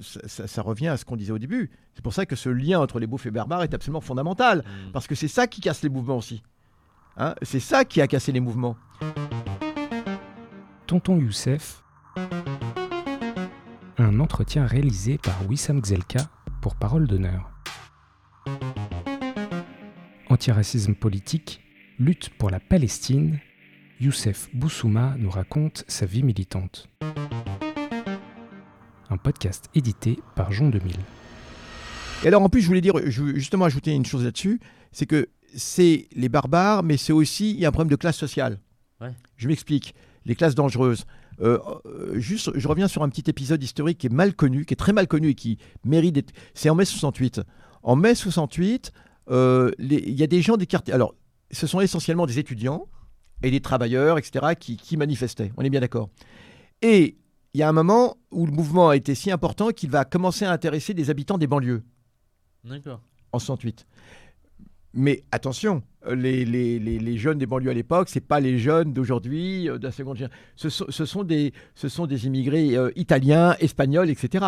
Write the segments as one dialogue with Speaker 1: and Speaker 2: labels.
Speaker 1: ça, ça- ça revient à ce qu'on disait au début. C'est pour ça que ce lien entre les bouffes et barbares est absolument fondamental.
Speaker 2: Mm.
Speaker 1: Parce que c'est ça qui casse les mouvements aussi. Hein c'est ça qui a cassé les mouvements.
Speaker 3: Tonton Youssef. Un entretien réalisé par Wissam Gzelka pour Parole d'honneur. Antiracisme politique, lutte pour la Palestine, Youssef Boussouma nous raconte sa vie militante. Podcast édité par Jean 2000.
Speaker 1: Et alors en plus, je voulais dire, je veux justement ajouter une chose là-dessus, c'est que c'est les barbares, mais c'est aussi, il y a un problème de classe sociale.
Speaker 2: Ouais.
Speaker 1: Je m'explique. Les classes dangereuses. Euh, euh, juste, je reviens sur un petit épisode historique qui est mal connu, qui est très mal connu et qui mérite d'être. C'est en mai 68. En mai 68, euh, il y a des gens des quartiers. Alors, ce sont essentiellement des étudiants et des travailleurs, etc., qui, qui manifestaient. On est bien d'accord. Et il y a un moment où le mouvement a été si important qu'il va commencer à intéresser des habitants des banlieues
Speaker 2: D'accord.
Speaker 1: en 68. Mais attention, les, les, les, les jeunes des banlieues à l'époque, c'est pas les jeunes d'aujourd'hui, euh, de la seconde génération. Ce sont, ce sont des, ce sont des immigrés euh, italiens, espagnols, etc.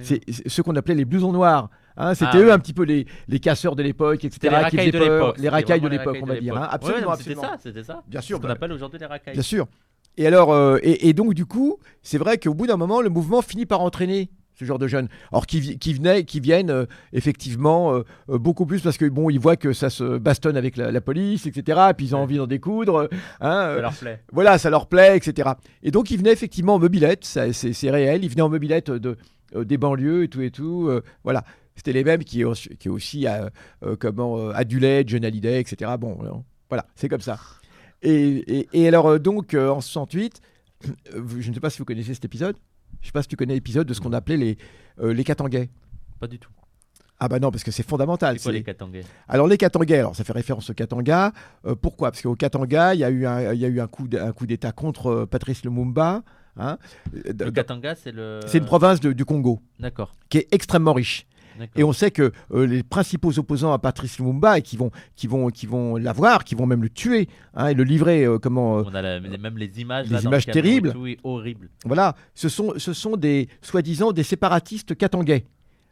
Speaker 1: C'est ceux qu'on appelait les blousons noirs. hein. C'était
Speaker 2: Ah
Speaker 1: eux un petit peu les, les casseurs de l'époque, etc.
Speaker 2: Les racailles de l'époque.
Speaker 1: Les racailles de l'époque, on va dire. hein. Absolument,
Speaker 2: Ouais, non, C'était
Speaker 1: absolument.
Speaker 2: ça, c'était ça.
Speaker 1: Bien sûr,
Speaker 2: ce qu'on
Speaker 1: bah,
Speaker 2: appelle aujourd'hui les racailles.
Speaker 1: Bien sûr. Et alors, euh, et, et donc du coup, c'est vrai qu'au bout d'un moment, le mouvement finit par entraîner ce genre de jeunes. Alors qui, venaient, qui viennent euh, effectivement euh, beaucoup plus parce que bon, ils voient que ça se bastonne avec la, la police, etc. Et puis ils ont envie d'en découdre. hein,
Speaker 2: Ça leur plaît.
Speaker 1: voilà, ça leur plaît, etc. Et donc ils venaient effectivement en mobilette, c'est réel. Ils venaient en mobilette de, des banlieues et tout et tout. voilà. C'était les mêmes qui, qui aussi comment adulaient John Hallyday, etc. Bon, voilà, c'est comme ça. Et, et- et alors euh, donc euh, en 68, euh, je ne sais pas si vous connaissez cet épisode. Je ne sais pas si tu connais l'épisode de ce qu'on appelait les euh, les Katangais.
Speaker 2: Pas du tout.
Speaker 1: Ah bah non, parce que c'est fondamental.
Speaker 2: C'est les Katangais?
Speaker 1: Alors les Katangais, alors ça fait référence aux Katanga. Euh, pourquoi? Parce qu'au Katanga, il y a eu un, il y a eu un coup, d'État contre euh, Patrice Lumumba. hein.
Speaker 2: Le Katanga, c'est le.
Speaker 1: C'est une province de- du Congo
Speaker 2: D'accord.
Speaker 1: qui est extrêmement riche. Et on sait que euh, les principaux opposants à Patrice Lumumba et qui vont, qui vont, qui vont l'avoir, qui vont même le tuer hein, et le livrer euh, comment euh,
Speaker 2: On a la- même les images.
Speaker 1: les
Speaker 2: là, dans
Speaker 1: images
Speaker 2: le
Speaker 1: terribles.
Speaker 2: tout, oui, horribles.
Speaker 1: voilà, ce sont, ce sont des soi-disant des séparatistes katangais.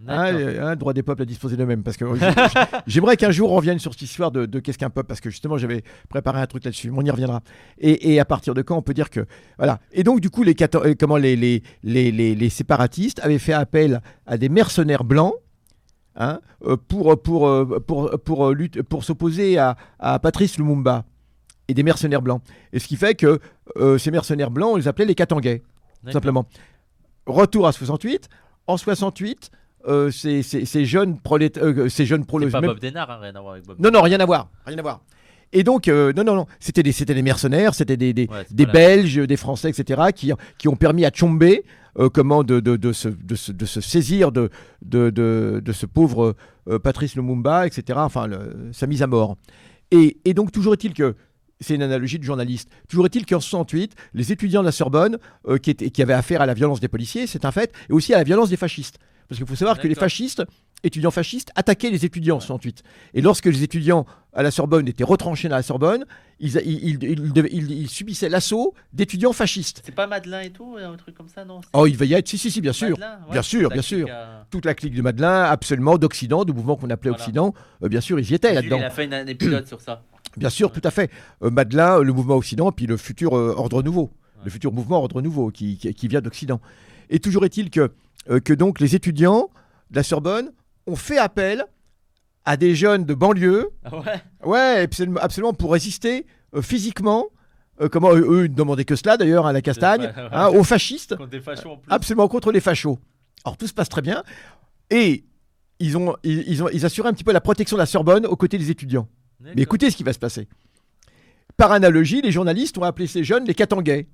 Speaker 1: Hein, hein, droit des peuples à disposer d'eux-mêmes. Parce que j'aimerais qu'un jour on revienne sur cette histoire de, de qu'est-ce qu'un peuple, parce que justement j'avais préparé un truc là-dessus. mais On y reviendra. Et, et à partir de quand on peut dire que voilà. Et donc du coup les comment les, les, les, les, les séparatistes avaient fait appel à des mercenaires blancs. Hein, euh, pour pour euh, pour pour euh, pour s'opposer à, à Patrice Lumumba et des mercenaires blancs et ce qui fait que euh, ces mercenaires blancs on les appelait les Katangais tout simplement. Retour à 68. En 68, euh, ces, ces- ces jeunes prolét- euh, ces jeunes
Speaker 2: C'est pas
Speaker 1: même-
Speaker 2: Bob Denard, hein, rien à voir avec Bob
Speaker 1: Non, non, rien à voir. Rien à voir. Et donc, euh, non, non, non, c'était des, c'était des mercenaires, c'était des, des,
Speaker 2: Ouais,
Speaker 1: Belges, des Français, etc., qui, qui ont permis à Tchombe euh, comment de, de, de, se, de, se, de se saisir de, de, de, de ce pauvre euh, Patrice Lumumba, etc., enfin, le- sa mise à mort. Et, et donc, toujours est-il que, c'est une analogie de journaliste, toujours est-il qu'en 68, les étudiants de la Sorbonne, euh, qui, étaient, qui avaient affaire à la violence des policiers, c'est un fait, et aussi à la violence des fascistes. Parce qu'il faut savoir que les fascistes, étudiants fascistes, attaquaient les étudiants en 68. Et lorsque les étudiants à la Sorbonne étaient retranchés dans la Sorbonne, ils, ils, ils- ils devaient- ils- ils subissaient l'assaut d'étudiants fascistes.
Speaker 2: C'est pas Madelin et tout, un truc comme ça, non?
Speaker 1: Oh, il va y être, si, si, si, bien sûr.
Speaker 2: Madelin, ouais,
Speaker 1: bien sûr,
Speaker 2: la
Speaker 1: bien
Speaker 2: clique
Speaker 1: sûr.
Speaker 2: à-
Speaker 1: Toute la clique de Madeleine, absolument, d'Occident, du mouvement qu'on appelait
Speaker 2: Voilà.
Speaker 1: Occident, euh, bien sûr, ils y étaient là-dedans.
Speaker 2: Il a fait une- un épisode sur ça.
Speaker 1: Bien sûr,
Speaker 2: Ouais.
Speaker 1: tout à fait. Euh, Madeleine, le mouvement Occident, puis le futur euh, Ordre Nouveau,
Speaker 2: Ouais.
Speaker 1: le futur mouvement Ordre Nouveau qui, qui- qui vient d'Occident. Et toujours est-il que, euh, que donc les étudiants de la Sorbonne ont fait appel à des jeunes de banlieue
Speaker 2: Ah ouais?
Speaker 1: Ouais, absolument, absolument pour résister euh, physiquement. euh, comment eux, eux, ils ne demandaient que cela d'ailleurs à la castagne,
Speaker 2: Ouais, ouais.
Speaker 1: hein, aux fascistes,
Speaker 2: Contre des fachos en plus.
Speaker 1: absolument contre les fachos. Alors tout se passe très bien et ils ont ils, ils ont ils assuraient un petit peu la protection de la Sorbonne aux côtés des étudiants. Mais écoutez ce qui va se passer. Par analogie, les journalistes ont appelé ces jeunes les Katangais,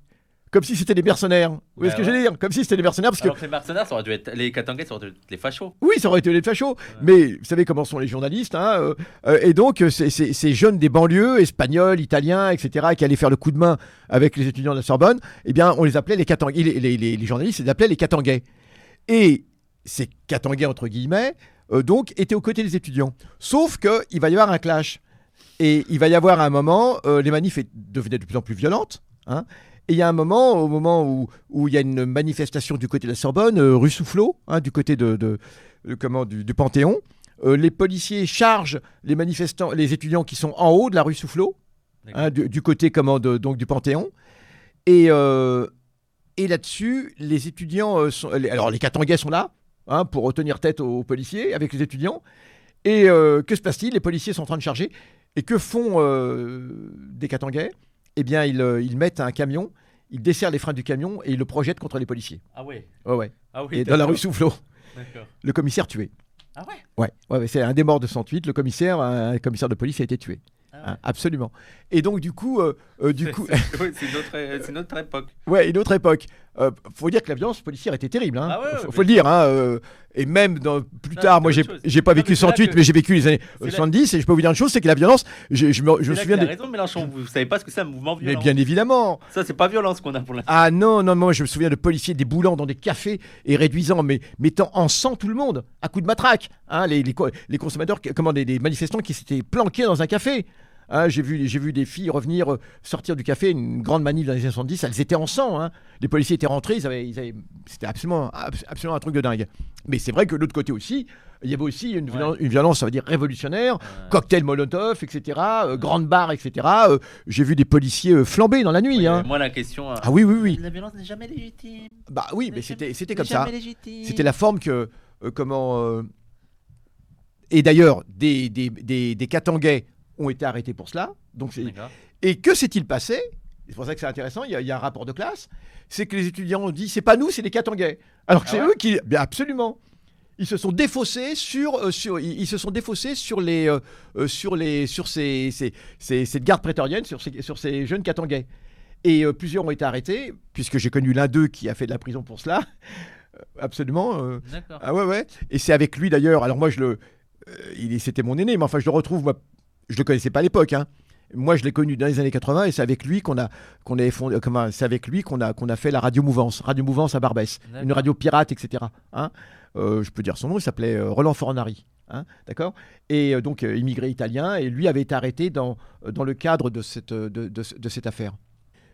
Speaker 1: comme si c'était des mercenaires. Vous voyez
Speaker 2: Bah
Speaker 1: ce que je veux dire? Comme si c'était des mercenaires parce que
Speaker 2: Alors que les mercenaires, ça aurait dû être. Les Katangais, ça aurait dû être les fachos.
Speaker 1: Oui, ça aurait été les fachos. Mais vous savez comment sont les journalistes. hein, euh, euh, et donc, euh, ces- ces ces jeunes des banlieues, espagnols, italiens, etc., qui allaient faire le coup de main avec les étudiants de la Sorbonne, eh bien, on les appelait les Katangais. Les, les- les- les journalistes les appelaient les Katangais. Et ces Katangais, entre guillemets, euh, donc, étaient aux côtés des étudiants. Sauf qu'il va y avoir un clash. Et il va y avoir un moment, euh, les manifs devenaient de plus en plus violentes. hein, Et il y a un moment, au moment où, où il y a une manifestation du côté de la Sorbonne, euh, rue Soufflot, hein, du côté de, de- de- comment, du, du Panthéon, euh, les policiers chargent les manifestants, les étudiants qui sont en haut de la rue Soufflot, hein, du, du côté comment, de- donc, du Panthéon. Et, euh, et là-dessus, les étudiants, euh, sont, les- alors les Katangais sont là hein, pour tenir tête aux, policiers avec les étudiants. Et euh, que se passe-t-il? Les policiers sont en train de charger. Et que font euh, des Katangais? Eh bien, ils, euh, ils mettent un camion, ils desserrent les freins du camion et ils le projettent contre les policiers.
Speaker 2: Ah ouais.
Speaker 1: Ouais, ouais.
Speaker 2: Ah oui.
Speaker 1: Et dans la rue Soufflot, le commissaire tué.
Speaker 2: Ah ouais.
Speaker 1: Ouais, c'est un des morts de 108. Le commissaire, un commissaire de police a été tué.
Speaker 2: Ah
Speaker 1: Hein, absolument. Et donc, du coup, euh, euh, du coup,
Speaker 2: c'est autre, euh, autre époque.
Speaker 1: Ouais, une autre époque. Euh, faut dire que la violence policière était terrible. Hein.
Speaker 2: Ah ouais, ouais,
Speaker 1: faut,
Speaker 2: mais
Speaker 1: faut le dire. Hein, euh, et même dans, plus
Speaker 2: Non,
Speaker 1: tard, moi, j'ai pas vécu
Speaker 2: mais c'est là
Speaker 1: 108,
Speaker 2: que-
Speaker 1: mais j'ai vécu les années
Speaker 2: c'est là-
Speaker 1: 70. Et je peux vous dire une chose, c'est que la violence, je, je me, je souviens.
Speaker 2: qu'il a
Speaker 1: des-
Speaker 2: raison, Mélenchon. Vous savez pas ce que c'est un mouvement
Speaker 1: Mais
Speaker 2: violent.
Speaker 1: bien évidemment.
Speaker 2: Ça, c'est pas violent ce qu'on a pour l'instant.
Speaker 1: Ah non, non, moi je me souviens de policiers déboulant dans des cafés et réduisant, mais mettant en sang tout le monde à coups de matraque. Hein, les, les, co- les consommateurs, comment, des, des manifestants qui s'étaient planqués dans un café. Hein, j'ai vu, j'ai vu des filles revenir euh, sortir du café, une grande manif dans les années 70, elles étaient en sang. hein. Les policiers étaient rentrés, ils avaient, ils avaient- c'était absolument, abs- absolument un truc de dingue. Mais c'est vrai que de l'autre côté aussi, il y avait aussi une,
Speaker 2: Ouais.
Speaker 1: violence, une violence, ça veut dire révolutionnaire, cocktail Molotov, etc., euh, grande barre, etc. Euh, j'ai vu des policiers euh, flamber dans la nuit.
Speaker 2: oui,
Speaker 1: hein.
Speaker 2: Moi, la question. euh,
Speaker 1: Ah oui, oui, oui.
Speaker 2: La violence n'est jamais légitime.
Speaker 1: Bah oui, mais c'était c'était comme ça.
Speaker 2: légitime.
Speaker 1: C'était la forme que euh, comment euh, et d'ailleurs des des, des, des Katangais ont été arrêtés pour cela. Donc et que s'est-il passé? C'est pour ça que c'est intéressant. Il y, a, il y a un rapport de classe. C'est que les étudiants ont dit c'est pas nous, c'est les Katangais. Alors que
Speaker 2: Ah
Speaker 1: c'est
Speaker 2: ouais
Speaker 1: eux qui bien absolument. Ils se sont défaussés sur, euh, sur ils, se sont défaussés sur les euh, euh, sur les sur ces, ces, ces- cette garde prétorienne sur ces, sur ces jeunes Katangais. Et euh, plusieurs ont été arrêtés puisque j'ai connu l'un d'eux qui a fait de la prison pour cela. Absolument. euh,
Speaker 2: D'accord.
Speaker 1: ah ouais, ouais. Et c'est avec lui d'ailleurs. Alors moi, je le, il c'était mon aîné, mais enfin, je le retrouve. Moi, je le connaissais pas à l'époque. hein. Moi, je l'ai connu dans les années 80 et c'est avec lui qu'on a, qu'on a fondé, comment, c'est avec lui qu'on a, qu'on a fait la radio Mouvance, radio Mouvance à Barbès, une radio pirate, etc. hein. Euh, je peux dire son nom, il s'appelait euh, Roland Fornari. hein, D'accord Et euh, donc, euh, immigré italien, et lui avait été arrêté dans, dans le cadre de cette, de, de- de cette affaire.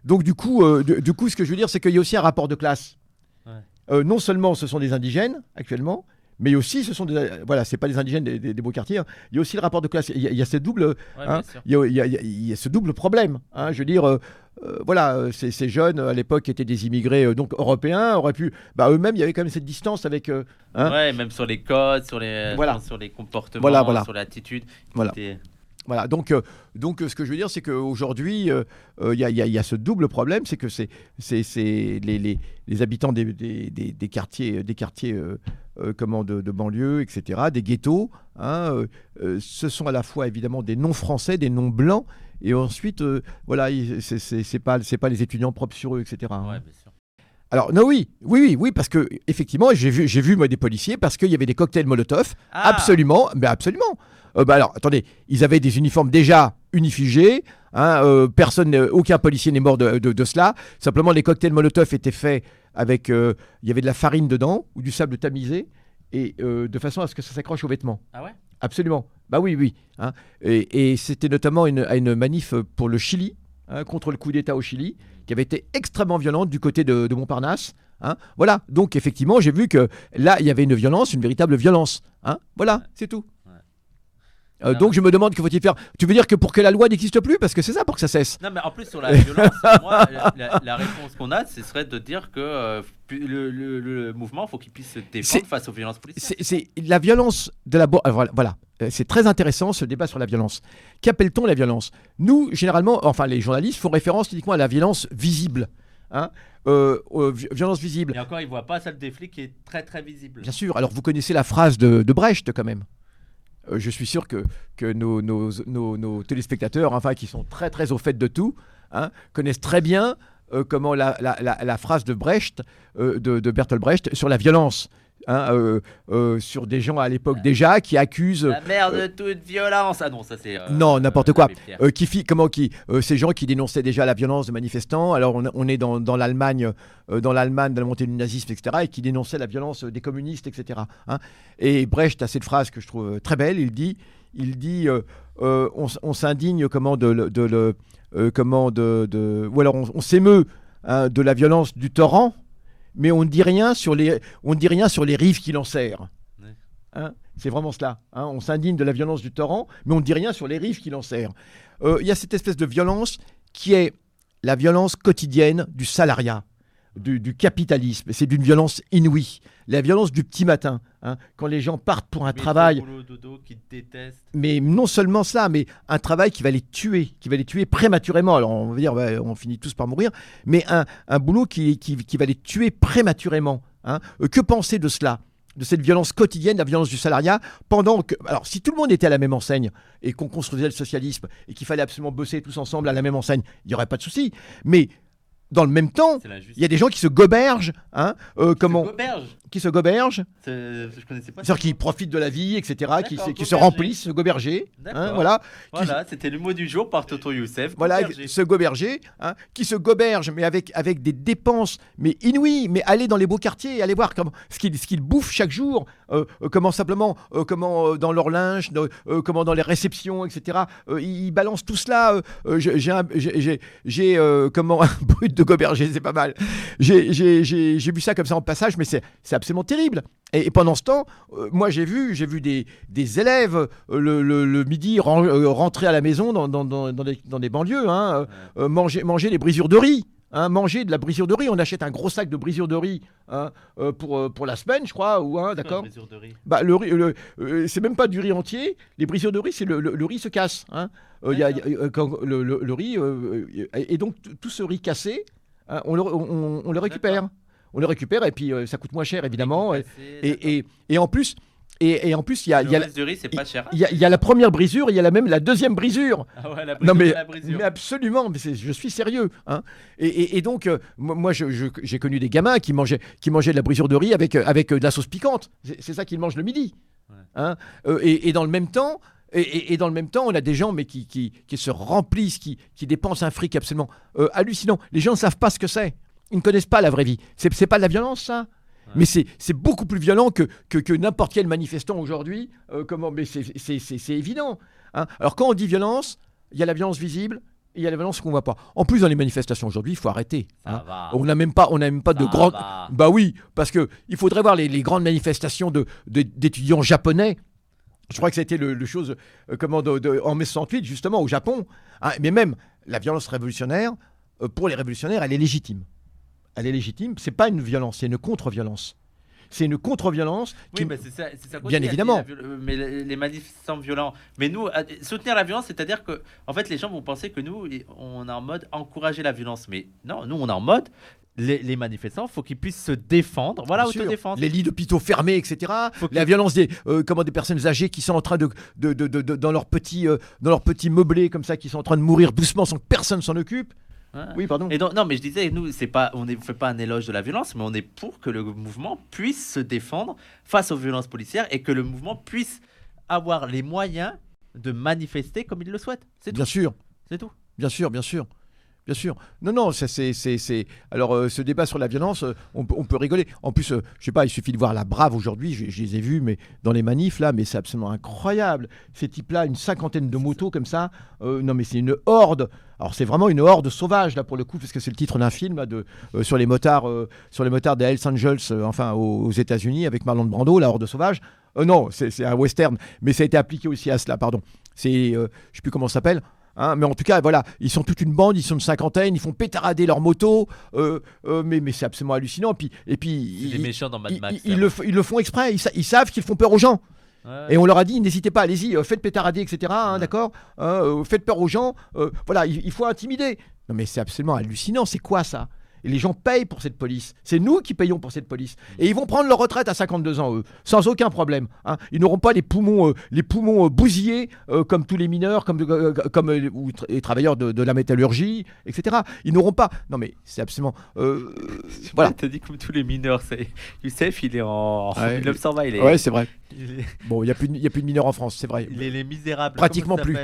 Speaker 1: Donc, du coup, euh, du, du coup, ce que je veux dire, c'est qu'il y a aussi un rapport de classe.
Speaker 2: Ouais.
Speaker 1: Non seulement ce sont des indigènes actuellement, mais aussi ce sont des. Voilà, c'est pas des indigènes des, des- des beaux quartiers. hein. Il y a aussi le rapport de classe. Il y a, il y a ce double,
Speaker 2: Ouais,
Speaker 1: hein, il y a, il y a- il y a- il y a ce double problème. hein. Je veux dire, euh, euh, voilà, euh, ces, ces jeunes à l'époque étaient des immigrés euh, donc européens, auraient pu. Bah, eux-mêmes, il y avait quand même cette distance avec. hein.
Speaker 2: Ouais, même sur les codes, sur les,
Speaker 1: Voilà.
Speaker 2: sur les comportements,
Speaker 1: Voilà, voilà.
Speaker 2: sur l'attitude.
Speaker 1: Voilà. Voilà, donc, euh, donc euh, ce que je veux dire, c'est qu'aujourd'hui, euh, euh, il y, a- y y ce double problème, c'est que c'est c'est- c'est les, les- les habitants des, des- des- des quartiers, des quartiers comment, de, de banlieue, etc., des ghettos, hein, ce sont à la fois évidemment des non-français, des non-blancs, et ensuite, voilà, il- c'est- pas, c'est pas les étudiants propres sur eux, etc. hein.
Speaker 2: Ouais, bien sûr.
Speaker 1: Alors, non, oui, oui, oui, oui, parce que effectivement, j'ai vu, j'ai vu moi des policiers parce qu'il y avait des cocktails Molotov
Speaker 2: Ah,
Speaker 1: Absolument, mais absolument. Euh, bah alors, attendez, ils avaient des uniformes déjà unifigés. hein, euh, personne, aucun policier n'est mort de, de- de cela. Simplement, les cocktails Molotov étaient faits avec, euh, il y avait de la farine dedans ou du sable tamisé et de façon à ce que ça s'accroche aux vêtements.
Speaker 2: Ah ouais?
Speaker 1: Absolument. Bah oui, oui. hein. Et, et c'était notamment une, à une manif pour le Chili, hein, contre le coup d'État au Chili, qui avait été extrêmement violente du côté de, de Montparnasse. hein. Voilà. Donc effectivement, j'ai vu que là, il y avait une violence, une véritable violence. hein. Voilà, c'est tout. Euh, donc je me demande que faut-il faire. Tu veux dire que pour que la loi n'existe plus, parce que c'est ça pour que ça cesse.
Speaker 2: Non, mais en plus, sur la violence, moi, la, la- la réponse qu'on a, ce serait de dire que euh, le, le- le mouvement, faut qu'il puisse se défendre face aux violences policières.
Speaker 1: C'est la violence de la. euh, Voilà, voilà. Euh, c'est très intéressant ce débat sur la violence. Qu'appelle-t-on la violence? Nous, généralement, enfin les journalistes font référence uniquement à la violence visible. Hein Euh, euh, vi- violence visible.
Speaker 2: Et encore, il voit pas celle des flics qui est très très visible.
Speaker 1: Bien sûr. Alors vous connaissez la phrase de, de Brecht quand même. Euh, je suis sûr que, nos, téléspectateurs, enfin qui sont très très au fait de tout, hein, connaissent très bien euh, comment la, la- la- phrase de Brecht, euh, de Bertolt Brecht, sur la violence, hein, euh, euh, sur des gens à l'époque déjà qui accusent.
Speaker 2: La mère de toute violence. Ah non, ça c'est. euh,
Speaker 1: Non, n'importe
Speaker 2: euh,
Speaker 1: quoi. Euh, qui comment qui euh, ces gens qui dénonçaient déjà la violence de manifestants. Alors on, on est dans, dans l'Allemagne, euh, dans l'Allemagne de la montée du nazisme, etc. Et qui dénonçaient la violence des communistes, etc. hein. Et Brecht a cette phrase que je trouve euh, très belle. Il dit, il dit, euh, euh, on, s'indigne comment de, de euh, comment de, de- ou alors on, on s'émeut. hein, de la violence du torrent, mais on ne dit rien sur les, on ne dit rien sur les rives qui l'enserrent.
Speaker 2: Ouais.
Speaker 1: Hein, c'est vraiment cela. hein. On s'indigne de la violence du torrent, mais on ne dit rien sur les rives qui l'enserrent. Euh, Il y a cette espèce de violence qui est la violence quotidienne du salariat, du, du capitalisme. C'est d'une violence inouïe. La violence du petit matin, hein, quand les gens partent pour un travail
Speaker 2: boulot, dodo, qui
Speaker 1: mais non seulement cela, mais un travail qui va les tuer, qui va les tuer prématurément. Alors on va dire, on finit tous par mourir, mais un, un boulot qui, qui, qui va les tuer prématurément. hein. Euh, que penser de cela? De cette violence quotidienne, la violence du salariat, pendant que... Alors, si tout le monde était à la même enseigne et qu'on construisait le socialisme et qu'il fallait absolument bosser tous ensemble à la même enseigne, il n'y aurait pas de souci. Mais dans le même temps, il y a des gens qui se gobergent, hein, euh, comment, qui se gobergent,
Speaker 2: Je connaissais pas.
Speaker 1: c'est-à-dire qui profitent de la vie, etc., qui, se- qui se remplissent, se goberger, hein, voilà,
Speaker 2: Voilà, c'était le mot du jour par Toto Youssef.
Speaker 1: voilà, ce goberger, hein, qui se goberge, mais avec, avec des dépenses, mais inouïes, mais aller dans les beaux quartiers, aller voir comment, ce qu'ils ce qu'ils bouffent chaque jour, euh, euh, comment simplement, euh, comment dans leur linge, dans- comment dans les réceptions, etc. Ils, balancent tout cela. j'ai- comment un brut de goberger, c'est pas mal. J'ai- vu ça comme ça en passage, mais c'est absolument terrible. Et, et pendant ce temps, euh, moi j'ai vu, j'ai vu des, des élèves euh, le, le- le midi ren- euh, rentrer à la maison dans, dans, dans, dans des, dans des banlieues, hein, manger, manger des brisures de riz. Hein, manger de la brisure de riz, on achète un gros sac de brisure de riz hein, euh, pour, euh, pour la semaine, je crois, ou hein, d'accord. Bah, le riz, le- euh, c'est même pas du riz entier. Les brisures de riz, c'est le, le- le riz se casse. Hein. Euh, il y a- il y a- quand le, le- le riz et donc tout ce riz cassé, hein, on, le, on- on le récupère. On le récupère et puis ça coûte moins cher évidemment. Et,
Speaker 2: Cassé,
Speaker 1: et, et- et en plus, et, et en plus, il y a, y, la- y a- y a première brisure, il y a la même la deuxième brisure.
Speaker 2: Ah ouais, la
Speaker 1: Non
Speaker 2: brisure
Speaker 1: mais,
Speaker 2: de la brisure.
Speaker 1: mais absolument, mais je suis sérieux. Hein. Et, et- et donc, euh, moi, j'ai connu des gamins qui mangeaient, qui mangeaient de la brisure de riz avec, euh, avec euh, de la sauce piquante. C'est ça qu'ils mangent le midi.
Speaker 2: Ouais.
Speaker 1: Hein. Et, dans le même temps, et, et- et dans le même temps, on a des gens mais qui, qui, qui se remplissent, qui, qui dépensent un fric absolument euh, hallucinant. Les gens ne savent pas ce que c'est. Ils ne connaissent pas la vraie vie. C'est c'est pas de la violence, ça? Mais c'est beaucoup plus violent que, que, que n'importe quel manifestant aujourd'hui. Euh, comment Mais c'est- évident. hein. Alors quand on dit violence, il y a la violence visible et il y a la violence qu'on voit pas. En plus, dans les manifestations aujourd'hui, il faut arrêter. Hein. On n'a même pas, on n'a même pas de grandes. Bah oui, parce que il faudrait voir les, les grandes manifestations de de- d'étudiants japonais. Je crois que ça a été le, le chose euh, comment de- en mai 68 justement au Japon. hein. mais même la violence révolutionnaire euh, pour les révolutionnaires, elle est légitime. Elle est légitime. C'est pas une violence, c'est une contre-violence. C'est une contre-violence.
Speaker 2: Oui,
Speaker 1: qui-
Speaker 2: mais c'est ça, c'est ça qu'on
Speaker 1: Bien
Speaker 2: dit,
Speaker 1: évidemment.
Speaker 2: viol- euh, Mais les manifestants violents. Mais nous, soutenir la violence, c'est-à-dire que, en fait, les gens vont penser que nous, on est en mode encourager la violence. Mais non, nous, on est en mode les, les manifestants, faut qu'ils puissent se défendre. Voilà, autodéfendre.
Speaker 1: Les lits d'hôpitaux fermés, etc.
Speaker 2: Faut
Speaker 1: La violence des, euh, comment, des personnes âgées qui sont en train de, de, de- de- de- dans leur petit, euh, dans leur petit meublé comme ça, qui sont en train de mourir doucement sans que personne s'en occupe. Oui, pardon.
Speaker 2: Et donc, non, mais je disais, nous, c'est pas, on ne fait pas un éloge de la violence, mais on est pour que le mouvement puisse se défendre face aux violences policières et que le mouvement puisse avoir les moyens de manifester comme il le souhaite. C'est tout.
Speaker 1: Bien sûr.
Speaker 2: C'est tout.
Speaker 1: Bien sûr, bien sûr. Bien sûr. Non, non, ça, c'est, c'est, c'est- Alors, euh, ce débat sur la violence, euh, on, peut- on peut rigoler. En plus, euh, je sais pas, il suffit de voir la Brave aujourd'hui. Je, je les ai vus, mais dans les manifs, là, mais c'est absolument incroyable. Ces types-là, une cinquantaine de motos comme ça. euh, non, mais c'est une horde. Alors, c'est vraiment une horde sauvage, là, pour le coup, parce que c'est le titre d'un film là, de, euh, sur les motards, euh, sur les motards des Hells Angels, euh, enfin, aux, aux États-Unis, avec Marlon Brando, la horde sauvage. Non, c'est, c'est un western, mais ça a été appliqué aussi à cela, pardon. C'est, je sais plus comment ça s'appelle. Hein, mais en tout cas, voilà, ils sont toute une bande, ils sont une cinquantaine, ils font pétarader leur moto, euh, euh, mais, mais c'est absolument hallucinant. Puis, et puis,
Speaker 2: des
Speaker 1: ils,
Speaker 2: méchants dans Mad Max.
Speaker 1: ils- ils le, f- ils le font exprès, ils, sa- ils savent qu'ils font peur aux gens.
Speaker 2: Ouais.
Speaker 1: Et on leur a dit, n'hésitez pas, allez-y, euh, faites pétarader, etc. hein,
Speaker 2: Ouais.
Speaker 1: D'accord Hein, euh, Faites peur aux gens, voilà, il, il faut intimider. Non, mais c'est absolument hallucinant, c'est quoi ça? Et les gens payent pour cette police. C'est nous qui payons pour cette police. Et ils vont prendre leur retraite à 52 ans, eux, sans aucun problème. hein. Ils n'auront pas les poumons, euh, les poumons euh, bousillés euh, comme tous les mineurs, comme, comme ou tra- les travailleurs de, de la métallurgie, etc. Ils n'auront pas. Non, mais c'est absolument. voilà.
Speaker 2: T'as dit comme tous les mineurs. C'est Youssef, il est en
Speaker 1: Ouais.
Speaker 2: 1920. Il est,
Speaker 1: Ouais, c'est vrai.
Speaker 2: il est,
Speaker 1: Bon, il n'y a, plus de- il y a plus de mineurs en France, c'est vrai.
Speaker 2: il est les misérables.
Speaker 1: Pratiquement plus.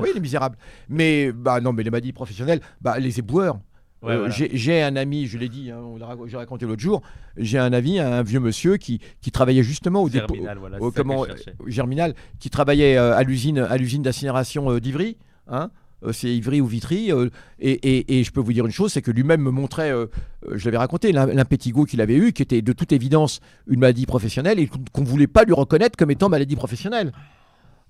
Speaker 1: Oui, les misérables. Mais, bah non, mais les maladies professionnelles, bah, les éboueurs.
Speaker 2: Ouais,
Speaker 1: Euh,
Speaker 2: voilà.
Speaker 1: j'ai- un ami, je l'ai dit, hein, j'ai raconté l'autre jour, j'ai un ami, un vieux monsieur qui, qui travaillait justement au dépôt.
Speaker 2: Germinal, voilà,
Speaker 1: au- comment, euh, Germinal, qui travaillait euh, à l'usine à l'usine d'incinération d'Ivry. hein. c'est Ivry ou Vitry. euh, et, et- et je peux vous dire une chose, c'est que lui-même me montrait, euh, je l'avais raconté, l'im- l'impétigo qu'il avait eu, qui était de toute évidence une maladie professionnelle et qu'on ne voulait pas lui reconnaître comme étant maladie professionnelle.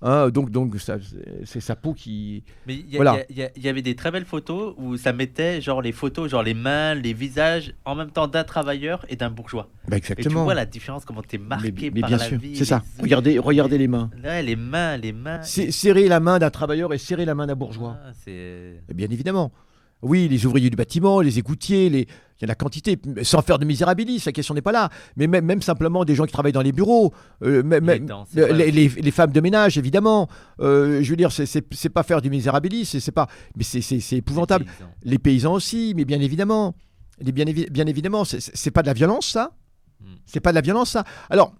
Speaker 1: Hein, donc, donc ça- c'est- sa peau qui.
Speaker 2: Mais il
Speaker 1: Voilà.
Speaker 2: il y y avait des très belles photos où ça mettait genre les photos, genre les mains, les visages, en même temps d'un travailleur et d'un bourgeois.
Speaker 1: Bah,
Speaker 2: Et tu
Speaker 1: exactement.
Speaker 2: vois la différence, comment t'es marqué
Speaker 1: mais, mais
Speaker 2: par
Speaker 1: bien
Speaker 2: la
Speaker 1: sûr,
Speaker 2: vie.
Speaker 1: c'est ça.
Speaker 2: les-
Speaker 1: Regardez, regardez les mains.
Speaker 2: Ouais, les mains, les mains.
Speaker 1: Serrer la main d'un travailleur et serrer la main d'un bourgeois.
Speaker 2: Ah, c'est.
Speaker 1: Et Bien évidemment. Oui, les ouvriers du bâtiment, les écoutiers, les... il y a la quantité, sans faire de misérabilis, la question n'est pas là. Mais même, même simplement des gens qui travaillent dans les bureaux, euh, même-
Speaker 2: Les
Speaker 1: femmes de ménage, évidemment. Euh, je veux dire, c'est- pas faire du misérabilis, c'est pas, mais c'est- épouvantable.
Speaker 2: Les paysans.
Speaker 1: Les paysans aussi, mais bien évidemment. Bien, évi- bien évidemment, c'est- pas de la violence, ça
Speaker 2: Mm.
Speaker 1: C'est pas de la violence, ça Alors,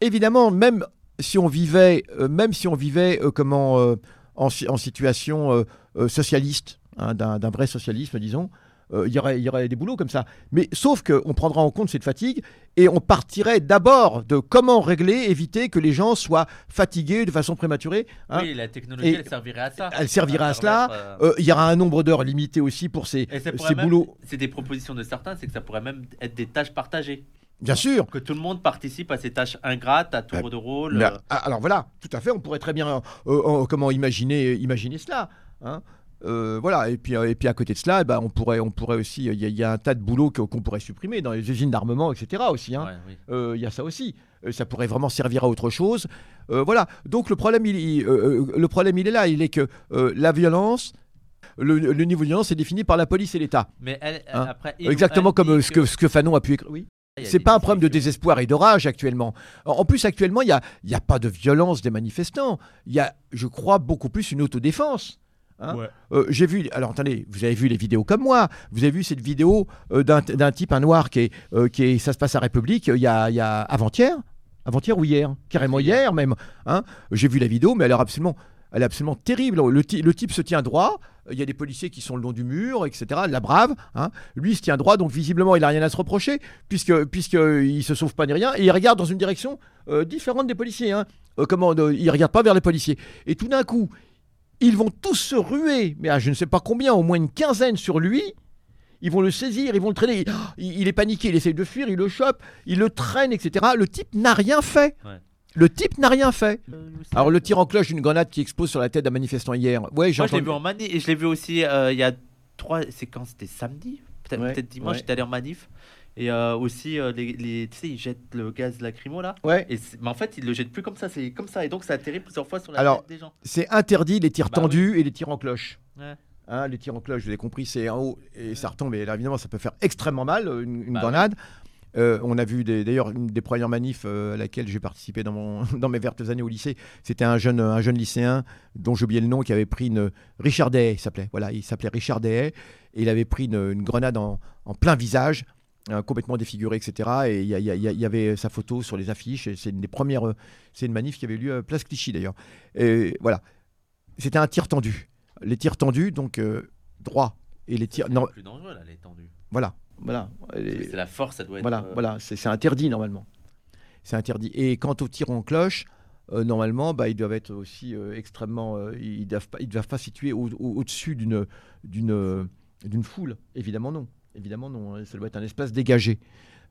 Speaker 1: évidemment, même si on vivait, euh, même si on vivait comment, en, si- en situation socialiste, hein, d'un vrai socialisme, disons, euh, il y aurait- il y aurait des boulots comme ça. Mais sauf qu'on prendra en compte cette fatigue et on partirait d'abord de comment régler, éviter que les gens soient fatigués de façon prématurée. hein.
Speaker 2: Oui, la technologie,
Speaker 1: Et
Speaker 2: elle servirait à ça.
Speaker 1: elle servirait à cela.
Speaker 2: euh,
Speaker 1: Euh, Il y aura un nombre d'heures limité aussi pour ces, ces
Speaker 2: même-
Speaker 1: boulots.
Speaker 2: C'est des propositions de certains, c'est que ça pourrait même être des tâches partagées.
Speaker 1: Bien sûr.
Speaker 2: Que tout le monde participe à ces tâches ingrates, à tour
Speaker 1: Bah,
Speaker 2: de rôle.
Speaker 1: Alors voilà, tout à fait, on pourrait très bien comment imaginer, imaginer cela. hein. Euh, voilà, et puis, euh, et puis à côté de cela, eh ben, on, pourrait, on pourrait aussi, il y, a- il y a un tas de boulots que- qu'on pourrait supprimer dans les usines d'armement, etc. aussi. hein.
Speaker 2: ouais, oui.
Speaker 1: Euh, Il y a ça aussi. Ça pourrait vraiment servir à autre chose. Euh, voilà. Donc le problème, il, il- le problème, il est là. Il est que la violence, le, le niveau de violence est défini par la police et l'État.
Speaker 2: Mais elle,
Speaker 1: Hein?
Speaker 2: après. il-
Speaker 1: Exactement comme ce, que, ce que Fanon a pu écrire. Oui.
Speaker 2: il
Speaker 1: C'est pas un problème de désespoir et de rage actuellement. En plus, actuellement, il n'y a, il y a pas de violence des manifestants. Il y a, je crois, beaucoup plus une autodéfense. Hein.
Speaker 3: Ouais.
Speaker 1: Euh, J'ai vu, alors attendez, vous avez vu les vidéos comme moi. Vous avez vu cette vidéo euh, d'un type, un noir, qui est, euh, qui est, ça se passe à République, euh, il y a, a avant-hier Avant-hier ou hier Carrément
Speaker 2: Hier.
Speaker 1: même. hein. J'ai vu la vidéo, mais elle est absolument, elle est absolument terrible. Le, le type se tient droit. Il y a des policiers qui sont le long du mur, etc. La brave. hein. Lui il se tient droit, donc visiblement il n'a rien à se reprocher, puisque puisqu'il se sauve pas ni rien. Et il regarde dans une direction euh, différente des policiers. Hein. Euh, comment euh, Il regarde pas vers les policiers. Et tout d'un coup, ils vont tous se ruer, mais à je ne sais pas combien, au moins une quinzaine sur lui. Ils vont le saisir, ils vont le traîner. Il, il est paniqué, il essaye de fuir, il le chope, il le traîne, etc. Le type n'a rien fait.
Speaker 2: Ouais.
Speaker 1: Le type n'a rien fait.
Speaker 2: Euh,
Speaker 1: Alors le tir en cloche d'une grenade qui explose sur la tête d'un manifestant hier. Ouais, j'ai
Speaker 2: Moi, je l'ai
Speaker 1: entendu-
Speaker 2: vu en manif et je l'ai vu aussi euh, il y a trois. C'est quand? C'était samedi? Peut-être
Speaker 1: Ouais,
Speaker 2: dimanche,
Speaker 1: ouais.
Speaker 2: j'étais allé en manif. Et euh, aussi, euh, les, les- tu sais, ils jettent le gaz lacrymo là.
Speaker 1: Ouais.
Speaker 2: Et mais en fait, ils le jettent plus comme ça, c'est comme ça. Et donc, ça atterrit plusieurs fois sur la
Speaker 1: Alors,
Speaker 2: tête des gens.
Speaker 1: C'est interdit les tirs
Speaker 2: Bah
Speaker 1: tendus et les tirs en cloche.
Speaker 2: Ouais.
Speaker 1: Hein, les tirs en cloche, je l'ai compris, c'est en haut et ça retombe. Et là, évidemment, ça peut faire extrêmement mal, euh, une, une
Speaker 2: Bah
Speaker 1: grenade. Euh, on a vu d'ailleurs une des premières manifs à laquelle j'ai participé dans, mon, dans mes vertes années au lycée. C'était un jeune, un jeune lycéen dont oublié le nom qui avait pris une. Richard Day, il s'appelait. Voilà, il s'appelait Richard Day. Et il avait pris une, une grenade en, en plein visage, complètement défiguré, etc. Et il y, avait sa photo sur les affiches. C'est une des premières. euh, C'est une manif qui avait lieu à Place Clichy d'ailleurs. Et voilà. C'était un tir tendu. Les tirs tendus, donc euh, droit. Et les tirs.
Speaker 2: C'est
Speaker 1: Non,
Speaker 2: plus dangereux là, les tendus.
Speaker 1: voilà. Voilà.
Speaker 2: C'est la force, ça doit être.
Speaker 1: voilà,
Speaker 2: euh,
Speaker 1: voilà, c'est interdit normalement. C'est interdit. Et quant aux tirs en cloche, euh, normalement, bah, ils doivent être aussi euh, extrêmement. euh, ils ne doivent, pas- ils doivent pas situer au- au- au-dessus d'une d'une euh, d'une foule. Évidemment non. Évidemment non. hein. Ça doit être un espace dégagé.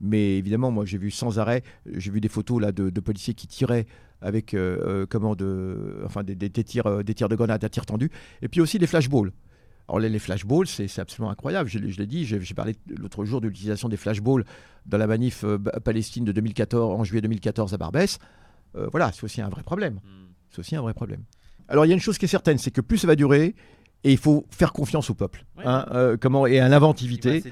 Speaker 1: Mais évidemment, moi j'ai vu sans arrêt, j'ai vu des photos là de, de policiers qui tiraient avec euh, euh, comment de, enfin des, des- des tirs, euh, des tirs de grenade à tir tendu, et puis aussi des flashballs. Alors les, les flashballs, c'est absolument incroyable. Je, l'ai- je l'ai dit, j'ai parlé l'autre jour de l'utilisation des flashballs dans la manif euh, Palestine de 2014, en juillet 2014 à Barbès. Euh, voilà, c'est aussi un vrai problème.
Speaker 2: hmm.
Speaker 1: C'est aussi un vrai problème. Alors il y a une chose qui est certaine, c'est que plus ça va durer, et il faut faire confiance au peuple,
Speaker 2: Ouais.
Speaker 1: hein, euh, comment et à l'inventivité.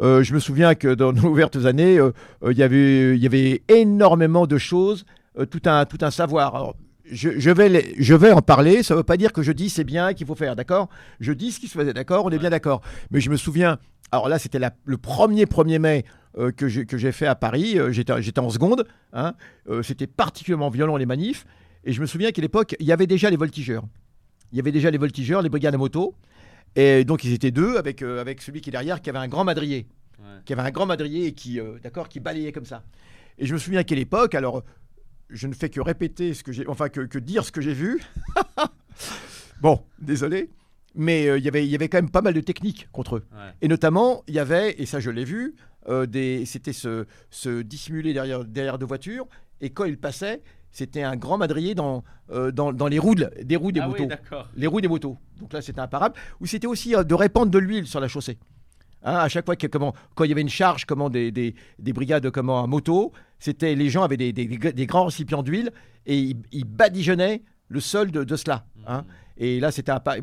Speaker 1: Euh, je me souviens que dans nos ouvertes années, euh, il y avait, il y avait énormément de choses, tout, un, tout un savoir. Alors, je, je vais les- je vais en parler, ça ne veut pas dire que je dis c'est bien qu'il faut faire, d'accord? Je dis ce qui se faisait, d'accord? On est bien d'accord. Mais je me souviens, alors là c'était le premier 1er mai euh, que j'ai fait à Paris, euh, j'étais j'étais en seconde, hein, euh, c'était particulièrement violent les manifs, et je me souviens qu'à l'époque, il y avait déjà les voltigeurs. Il y avait déjà les voltigeurs, les brigades à moto, et donc ils étaient deux avec, euh, avec celui qui est derrière qui avait un grand madrier
Speaker 2: Ouais.
Speaker 1: qui avait un grand madrier et qui, euh, d'accord, qui balayait comme ça. Et je me souviens qu'à l'époque, alors, je ne fais que répéter ce que j'ai, enfin que, que dire ce que j'ai vu. bon, désolé. mais euh, il y avait- il y avait quand même pas mal de techniques contre eux.
Speaker 2: Ouais.
Speaker 1: Et notamment, il y avait, et ça je l'ai vu, des, c'était se, se dissimuler derrière, derrière deux voitures, et quand ils passaient, c'était un grand madrier dans, euh, dans, dans les roues, de- des roues des
Speaker 2: ah
Speaker 1: motos.
Speaker 2: oui,
Speaker 1: les roues des motos. Donc là, c'était imparable. Ou c'était aussi euh, de répandre de l'huile sur la chaussée. Hein, à chaque fois que comment, quand il y avait une charge comment, des, des, des brigades comment, à moto, c'était les gens avaient des, des- des grands récipients d'huile et ils, ils badigeonnaient le sol de, cela. hein. Et là, c'était un pas.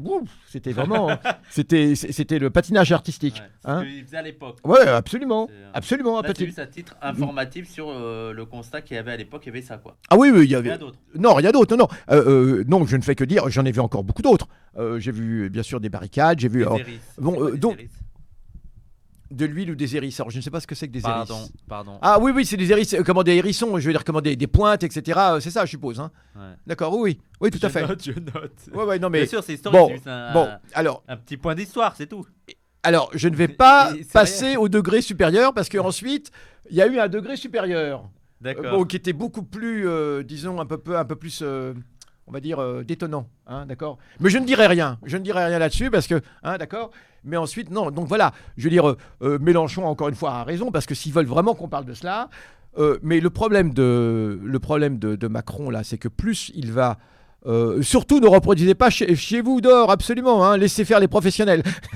Speaker 1: C'était vraiment. c'était, c'était le patinage artistique.
Speaker 2: Ouais,
Speaker 1: hein.
Speaker 2: ce qu'ils faisaient à l'époque.
Speaker 1: Ouais, absolument. Absolument. un
Speaker 2: Là, vu ça titre informatif sur euh, le constat qu'il y avait à l'époque, il y avait ça quoi.
Speaker 1: Ah oui, oui, il y
Speaker 2: Rien
Speaker 1: avait.
Speaker 2: d'autre.
Speaker 1: Non, rien d'autre. Non, non. Euh, euh, non, je ne fais que dire. J'en ai vu encore beaucoup d'autres. Euh, j'ai vu, bien sûr, des barricades. J'ai vu.
Speaker 2: Des
Speaker 1: alors,
Speaker 2: hérisses.
Speaker 1: bon,
Speaker 2: des
Speaker 1: donc- de l'huile ou des hérissons. Alors, je ne sais pas ce que c'est que des
Speaker 2: Pardon,
Speaker 1: hérissons.
Speaker 2: pardon.
Speaker 1: Ah oui, oui, c'est des hérissons, euh, comment des hérissons, je veux dire comment des, des pointes, etc. euh, C'est ça, je suppose. Hein.
Speaker 2: Ouais.
Speaker 1: D'accord, oui, oui, oui, tout à
Speaker 2: Je
Speaker 1: fait.
Speaker 2: note, je note.
Speaker 1: Ouais, ouais, non
Speaker 2: Bien
Speaker 1: mais
Speaker 2: sûr, c'est historique.
Speaker 1: bon,
Speaker 2: juste un,
Speaker 1: bon, alors,
Speaker 2: un petit point d'histoire, c'est tout.
Speaker 1: alors, je ne vais pas passer au degré supérieur parce qu'ensuite, il y a eu un degré supérieur, euh,
Speaker 2: D'accord.
Speaker 1: bon, qui était beaucoup plus, euh, disons, un peu, peu- un peu plus, euh, on va dire, euh, détonnant, hein, d'accord. Mais je ne dirai rien, je ne dirai rien là-dessus parce que, hein, d'accord. Mais ensuite, non. Donc voilà, je veux dire, euh, euh, Mélenchon encore une fois a raison parce que s'ils veulent vraiment qu'on parle de cela, euh, mais le problème de, le problème de, Macron là, c'est que plus il va surtout ne reproduisez pas chez, vous dehors, absolument. hein, laissez faire les professionnels.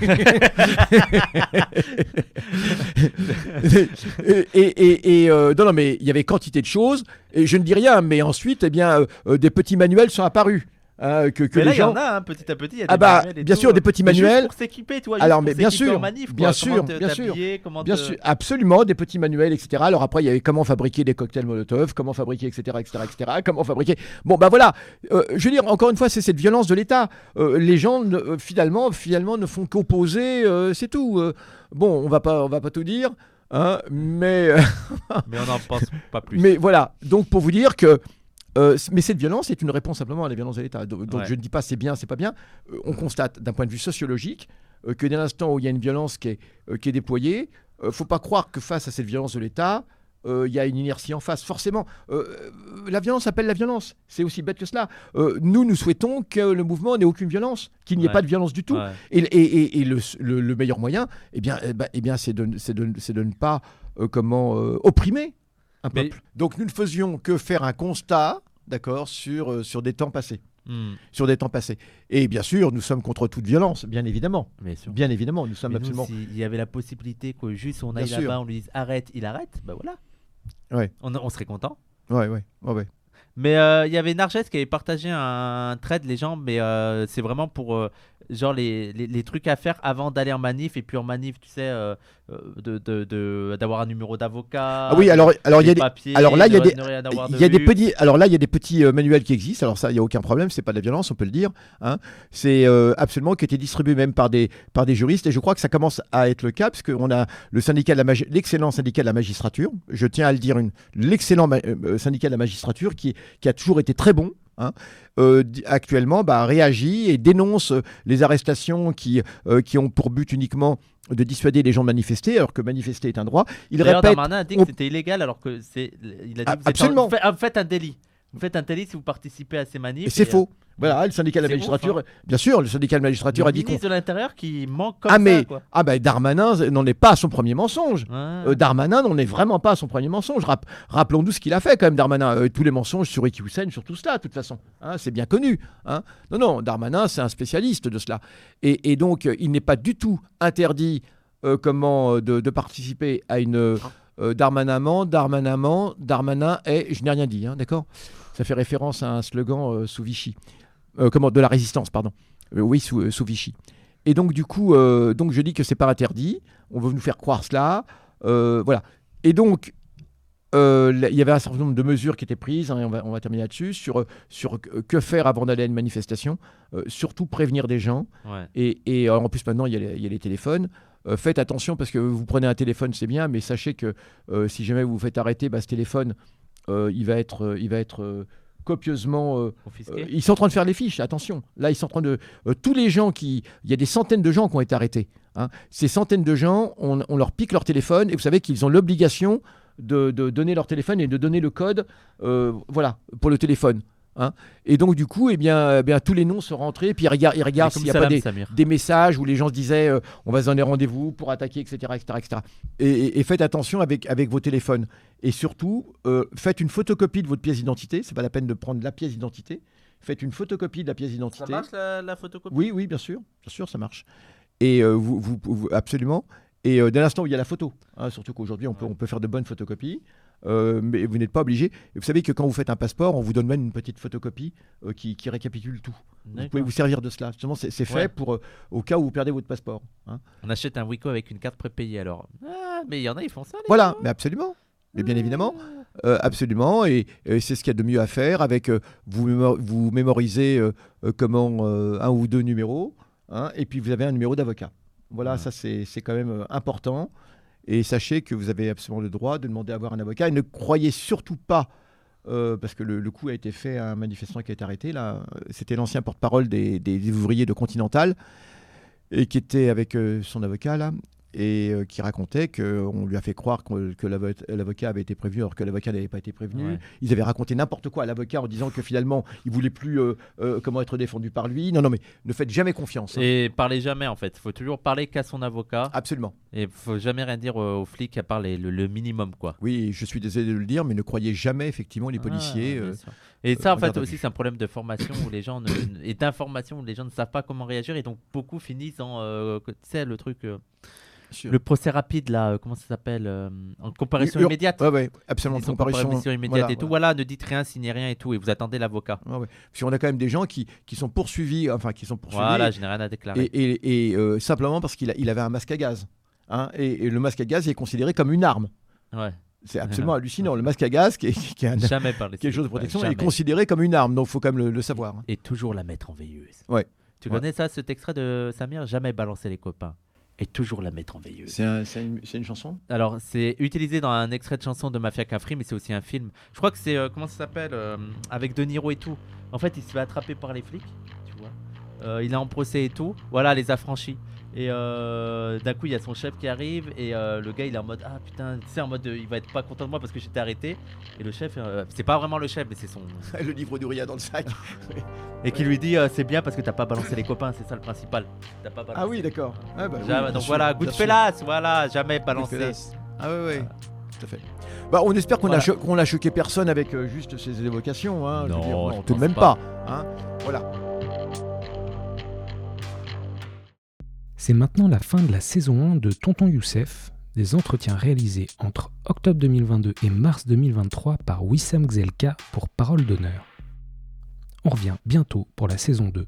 Speaker 1: et non, non, mais il y avait quantité de choses. Et je ne dis rien, mais ensuite, eh bien, des petits manuels sont apparus. Hein, que que
Speaker 2: mais là, il y en a, hein, petit à petit. il y a
Speaker 1: Ah
Speaker 2: des
Speaker 1: bah,
Speaker 2: manuels et
Speaker 1: bien
Speaker 2: tout,
Speaker 1: sûr, des petits manuels.
Speaker 2: pour s'équiper, toi. juste
Speaker 1: Alors, mais bien sûr,
Speaker 2: manif,
Speaker 1: bien sûr,
Speaker 2: Comment te-
Speaker 1: bien sûr.
Speaker 2: comment
Speaker 1: Bien
Speaker 2: te-
Speaker 1: sûr, absolument, des petits manuels, etc. Alors après, il y avait comment fabriquer des cocktails Molotov, comment fabriquer, etc., etc., etc., comment fabriquer. Bon, bah voilà. Euh, je veux dire, encore une fois, c'est cette violence de l'État. Euh, les gens, ne- euh, finalement, finalement, ne font qu'opposer. euh, c'est tout. Euh, bon, on va pas, on va pas tout dire, hein, mais.
Speaker 2: Mais on n'en pense pas plus.
Speaker 1: mais voilà, donc pour vous dire que. Euh, mais cette violence est une réponse simplement à la violence de l'État. Do- Donc
Speaker 2: Ouais.
Speaker 1: je ne dis pas c'est bien, c'est pas bien. Euh, on constate d'un point de vue sociologique euh, que dès l'instant où il y a une violence qui est, qui est déployée, euh, faut pas croire que face à cette violence de l'État, il y a une inertie en face. Forcément, la violence appelle la violence. C'est aussi bête que cela. Nous, nous souhaitons que le mouvement n'ait aucune violence, qu'il n'y ait
Speaker 2: Ouais.
Speaker 1: pas de violence du tout.
Speaker 2: Ouais.
Speaker 1: Et, et- et- et le, le- le meilleur moyen, eh bien, eh ben- eh bien, c'est de, de- ne pas comment opprimer un
Speaker 2: Mais-
Speaker 1: peuple. Donc nous ne faisions que faire un constat, d'accord, sur, euh, sur des temps passés,
Speaker 2: Hmm,
Speaker 1: sur des temps passés. Et bien sûr, nous sommes contre toute violence, bien évidemment,
Speaker 2: Bien sûr.
Speaker 1: bien évidemment, nous sommes
Speaker 2: nous,
Speaker 1: absolument.
Speaker 2: s'il y avait la possibilité que juste on aille là-bas, on lui dise arrête, il arrête, bah voilà.
Speaker 1: Ouais.
Speaker 2: On, on serait content.
Speaker 1: Ouais, ouais, ouais, ouais.
Speaker 2: Mais euh, il y avait Narges qui avait partagé un thread, les gens, mais euh, c'est vraiment pour euh, genre les, les, les trucs à faire avant d'aller en manif et puis en manif, tu sais, de de- de- d'avoir un numéro d'avocat.
Speaker 1: Ah oui, alors, alors il y a des, alors là, il y a des- y a des petits, alors là, il y a des petits manuels qui existent. Alors ça, il y a aucun problème. C'est pas de la violence, on peut le dire. hein. C'est absolument qui a été distribué même par des par des juristes. Et je crois que ça commence à être le cas parce qu'on a le syndicat de la magi- l'excellent syndicat de la magistrature. Je tiens à le dire, une l'excellent ma- syndicat de la magistrature qui qui a toujours été très bon. hein, euh, actuellement bah, réagit et dénonce euh, les arrestations qui, euh, qui ont pour but uniquement de dissuader les gens de manifester, alors que manifester est un droit. Il répète
Speaker 2: Darmanin a dit que c'était illégal alors que c'est. Il a dit
Speaker 1: Ah,
Speaker 2: vous êtes en-
Speaker 1: absolument.
Speaker 2: vous faites- un délit. Vous faites un délit si vous participez à ces manifs.
Speaker 1: Et c'est
Speaker 2: euh,
Speaker 1: faux. Voilà, le syndicat de la magistrature,
Speaker 2: ouf,
Speaker 1: bien sûr, le syndicat de la magistrature
Speaker 2: Le
Speaker 1: a dit qu'on.
Speaker 2: ministre de l'Intérieur qui manque comme
Speaker 1: Ah,
Speaker 2: ça,
Speaker 1: mais
Speaker 2: quoi.
Speaker 1: ah ben Darmanin n'en est pas à son premier mensonge.
Speaker 2: Ouais.
Speaker 1: Euh, Darmanin n'en est vraiment pas à son premier mensonge. Rap- Rappelons-nous ce qu'il a fait quand même, Darmanin. Euh, tous les mensonges sur Ricky Hussein, sur tout cela, de toute façon. Hein, c'est bien connu. hein. Non, non, Darmanin, c'est un spécialiste de cela. Et, et donc, euh, il n'est pas du tout interdit euh, comment, euh, de, de participer à une euh, Darmanamant, Darmanamant, Darmanin est. Je n'ai rien dit, hein, d'accord? Ça fait référence à un slogan euh, sous Vichy. Euh, comment De la résistance, pardon. Euh, oui, sous, euh, sous Vichy. Et donc, du coup, donc je dis que c'est pas interdit. On veut nous faire croire cela. Voilà. Et donc, euh, il y avait un certain nombre de mesures qui étaient prises, hein, et on, va, on va terminer là-dessus, sur, sur que- faire avant d'aller à une manifestation. Euh, surtout prévenir des gens.
Speaker 2: Ouais.
Speaker 1: Et, et, euh, en plus, maintenant, il y a les, il y a les téléphones. Euh, faites attention parce que vous prenez un téléphone, c'est bien, mais sachez que si jamais vous vous faites arrêter, bah, ce téléphone, il va être, il va être copieusement euh, euh, ils sont en train de faire les fiches, attention. Là, ils sont en train de. euh, tous les gens qui. Il y a des centaines de gens qui ont été arrêtés. hein. Ces centaines de gens, on, on leur pique leur téléphone et vous savez qu'ils ont l'obligation de, de donner leur téléphone et de donner le code voilà, pour le téléphone. Hein. Et donc, du coup, eh bien, eh bien, tous les noms sont rentrés. Puis, ils regardent, ils regardent
Speaker 2: Comme
Speaker 1: s'il n'y a pas des, messages où les gens se disaient euh, on va se donner rendez-vous pour attaquer, etc. etc., etc. Et, et- et faites attention avec, avec vos téléphones. Et surtout, euh, faites une photocopie de votre pièce d'identité. C'est pas la peine de prendre la pièce d'identité. Faites une photocopie de la pièce
Speaker 2: Ça
Speaker 1: d'identité.
Speaker 2: marche la, la photocopie?
Speaker 1: Oui, oui, bien sûr, bien sûr, ça marche. Et euh, vous, vous- vous- absolument. Et euh, dès l'instant où il y a la photo, hein, surtout qu'aujourd'hui on peut, on peut faire de bonnes photocopies, euh, mais vous n'êtes pas obligé. Et vous savez que quand vous faites un passeport, on vous donne même une petite photocopie euh, qui, qui récapitule tout. Vous pouvez vous servir de cela. Justement, c'est fait
Speaker 2: Ouais.
Speaker 1: pour euh, au cas où vous perdez votre passeport. hein.
Speaker 2: On achète un Wico avec une carte prépayée alors. Ah, mais il y en a, ils font ça. les
Speaker 1: Voilà, mais absolument. Mais bien évidemment, euh, absolument, et, et c'est ce qu'il y a de mieux à faire avec euh, vous, vous mémorisez euh, comment un ou deux numéros, hein, et puis vous avez un numéro d'avocat. Voilà,
Speaker 2: Ouais.
Speaker 1: ça c'est c'est quand même important. Et sachez que vous avez absolument le droit de demander à avoir un avocat. Et ne croyez surtout pas, euh, parce que le, coup a été fait à un manifestant qui a été arrêté, là, c'était l'ancien porte-parole des ouvriers de Continental, et qui était avec euh, son avocat, là, et euh, qui racontait qu'on lui a fait croire que, que l'avo- l'avocat avait été prévenu alors que l'avocat n'avait pas été prévenu.
Speaker 2: Ouais.
Speaker 1: Ils avaient raconté n'importe quoi à l'avocat en disant que finalement, il voulait plus euh, euh, comment être défendu par lui. Non, non, mais ne faites jamais confiance. hein.
Speaker 2: Et parlez jamais en fait. faut toujours parler qu'à son avocat.
Speaker 1: Absolument.
Speaker 2: Et faut jamais rien dire aux flics à part les- le, le minimum quoi.
Speaker 1: Oui, je suis désolé de le dire, mais ne croyez jamais effectivement les policiers.
Speaker 2: Ah,
Speaker 1: euh,
Speaker 2: sûr. et ça, en fait, aussi, c'est un problème de formation où les gens ne, et d'information où les gens ne savent pas comment réagir et donc beaucoup finissent en, tu sais, le truc, le procès rapide là, euh, comment ça s'appelle, euh, en comparaison
Speaker 1: Oui, ur-
Speaker 2: immédiate.
Speaker 1: Ouais, ouais, absolument.
Speaker 2: En comparaison immédiate
Speaker 1: voilà,
Speaker 2: et tout.
Speaker 1: voilà.
Speaker 2: Voilà, ne dites rien, signez rien et tout, et vous attendez l'avocat.
Speaker 1: Ouais, ouais. Parce qu'on a quand même des gens qui, qui sont poursuivis, enfin qui sont poursuivis,
Speaker 2: Voilà, je n'ai rien à déclarer.
Speaker 1: et, et- et, euh, simplement parce qu'il a- il avait un masque à gaz. hein, et, et le masque à gaz est considéré comme une arme.
Speaker 2: Ouais.
Speaker 1: C'est absolument hallucinant. Le masque à gaz, qui est, qui est un- quelque chose de protection,
Speaker 2: Jamais.
Speaker 1: est considéré comme une arme. Donc il faut quand même le, le savoir. hein.
Speaker 2: Et toujours la mettre en veilleuse.
Speaker 1: Ouais.
Speaker 2: Tu
Speaker 1: Ouais.
Speaker 2: connais ça, cet extrait de Samir? Jamais balancer les copains. Et toujours la mettre en veilleuse.
Speaker 1: C'est un- c'est une, c'est une chanson?
Speaker 2: Alors, c'est utilisé dans un extrait de chanson de Mafia Cafri, mais c'est aussi un film. Je crois que c'est. euh, comment ça s'appelle euh, Avec De Niro et tout. En fait, il se fait attraper par les flics, tu vois. Euh, il est en procès et tout. Voilà, les affranchis. Et euh, d'un coup, il y a son chef qui arrive et euh, le gars, il est en mode Ah putain, tu sais, en mode euh, il va être pas content de moi parce que j'étais arrêté. Et le chef, euh, c'est pas vraiment le chef, mais c'est son.
Speaker 1: Le livre d'Uria dans le sac.
Speaker 2: Et qui lui dit C'est bien parce que t'as pas balancé les copains, c'est ça le principal. T'as pas balancé.
Speaker 1: ah oui, d'accord. Ah bah oui,
Speaker 2: donc
Speaker 1: sûr,
Speaker 2: voilà,
Speaker 1: sûr.
Speaker 2: Goodfellas, voilà, jamais balancé.
Speaker 1: Ah ouais, ouais. Tout à fait. Bah, on espère qu'on a
Speaker 2: Voilà.
Speaker 1: a choqué personne avec juste ces évocations. Hein, je veux
Speaker 2: Non,
Speaker 1: dire,
Speaker 2: je
Speaker 1: tout de
Speaker 2: pense
Speaker 1: même
Speaker 2: pas.
Speaker 1: pas. hein. Voilà.
Speaker 3: C'est maintenant la fin de la saison 1 de Tonton Youssef, des entretiens réalisés entre octobre 2022 et mars 2023 par Wissam Gzelka pour Parole d'honneur. On revient bientôt pour la saison 2